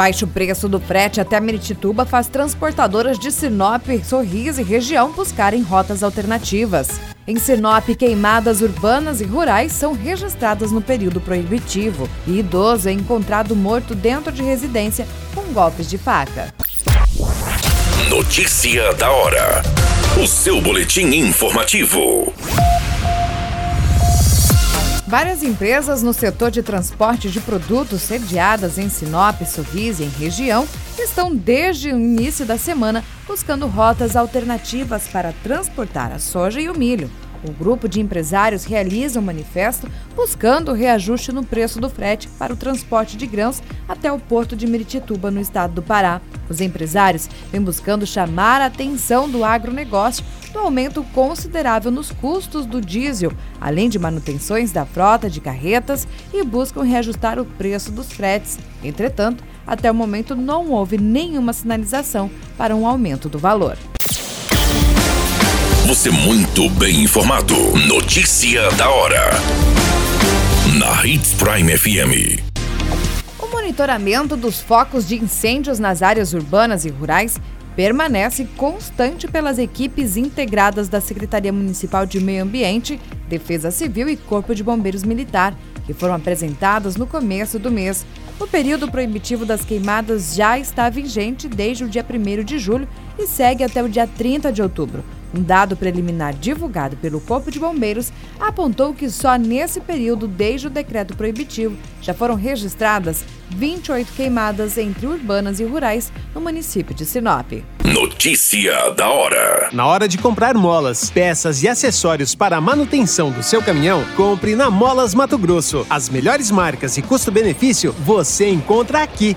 Baixo preço do frete até Meritituba faz transportadoras de Sinop, Sorriso e região buscarem rotas alternativas. Em Sinop, queimadas urbanas e rurais são registradas no período proibitivo e idoso é encontrado morto dentro de residência com golpes de faca. Notícia da hora. O seu boletim informativo. Várias empresas no setor de transporte de produtos sediadas em Sinop, Sorriso e em região estão desde o início da semana buscando rotas alternativas para transportar a soja e o milho. O grupo de empresários realiza um manifesto buscando reajuste no preço do frete para o transporte de grãos até o porto de Meritituba, no estado do Pará. Os empresários vêm buscando chamar a atenção do agronegócio do aumento considerável nos custos do diesel, além de manutenções da frota de carretas e buscam reajustar o preço dos fretes. Entretanto, até o momento não houve nenhuma sinalização para um aumento do valor. Você muito bem informado. Notícia da hora. Na Hits Prime FM. O monitoramento dos focos de incêndios nas áreas urbanas e rurais permanece constante pelas equipes integradas da Secretaria Municipal de Meio Ambiente, Defesa Civil e Corpo de Bombeiros Militar, que foram apresentadas no começo do mês. O período proibitivo das queimadas já está vigente desde o dia 1 de julho e segue até o dia 30 de outubro. Um dado preliminar divulgado pelo Corpo de Bombeiros apontou que só nesse período, desde o decreto proibitivo, já foram registradas 28 queimadas entre urbanas e rurais no município de Sinop. Notícia da hora. Na hora de comprar molas, peças e acessórios para a manutenção do seu caminhão, compre na Molas Mato Grosso. As melhores marcas e custo-benefício você encontra aqui.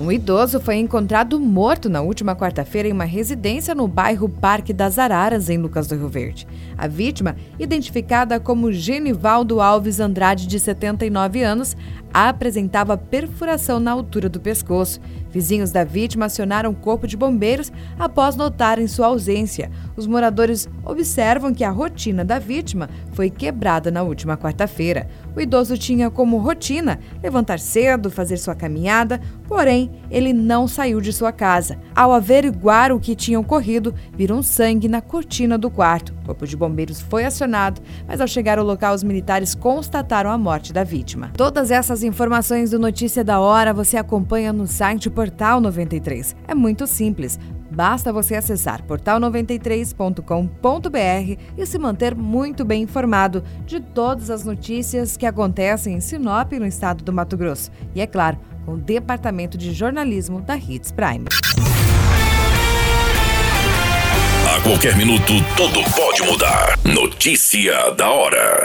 Um idoso foi encontrado morto na última quarta-feira em uma residência no bairro Parque das Araras, em Lucas do Rio Verde. A vítima, identificada como Genivaldo Alves Andrade, de 79 anos, apresentava perfuração na altura do pescoço. Vizinhos da vítima acionaram o corpo de bombeiros após notarem sua ausência. Os moradores observam que a rotina da vítima foi quebrada na última quarta-feira. O idoso tinha como rotina levantar cedo, fazer sua caminhada, porém ele não saiu de sua casa. Ao averiguar o que tinha ocorrido, viram sangue na cortina do quarto. O corpo de bombeiros foi acionado, mas ao chegar ao local, os militares constataram a morte da vítima. Todas essas informações do Notícia da Hora você acompanha no site Portal 93. É muito simples. Basta você acessar portal93.com.br e se manter muito bem informado de todas as notícias que acontecem em Sinop, no estado do Mato Grosso. E é claro, com o Departamento de Jornalismo da Hits Prime. A qualquer minuto, tudo pode mudar. Notícia da hora.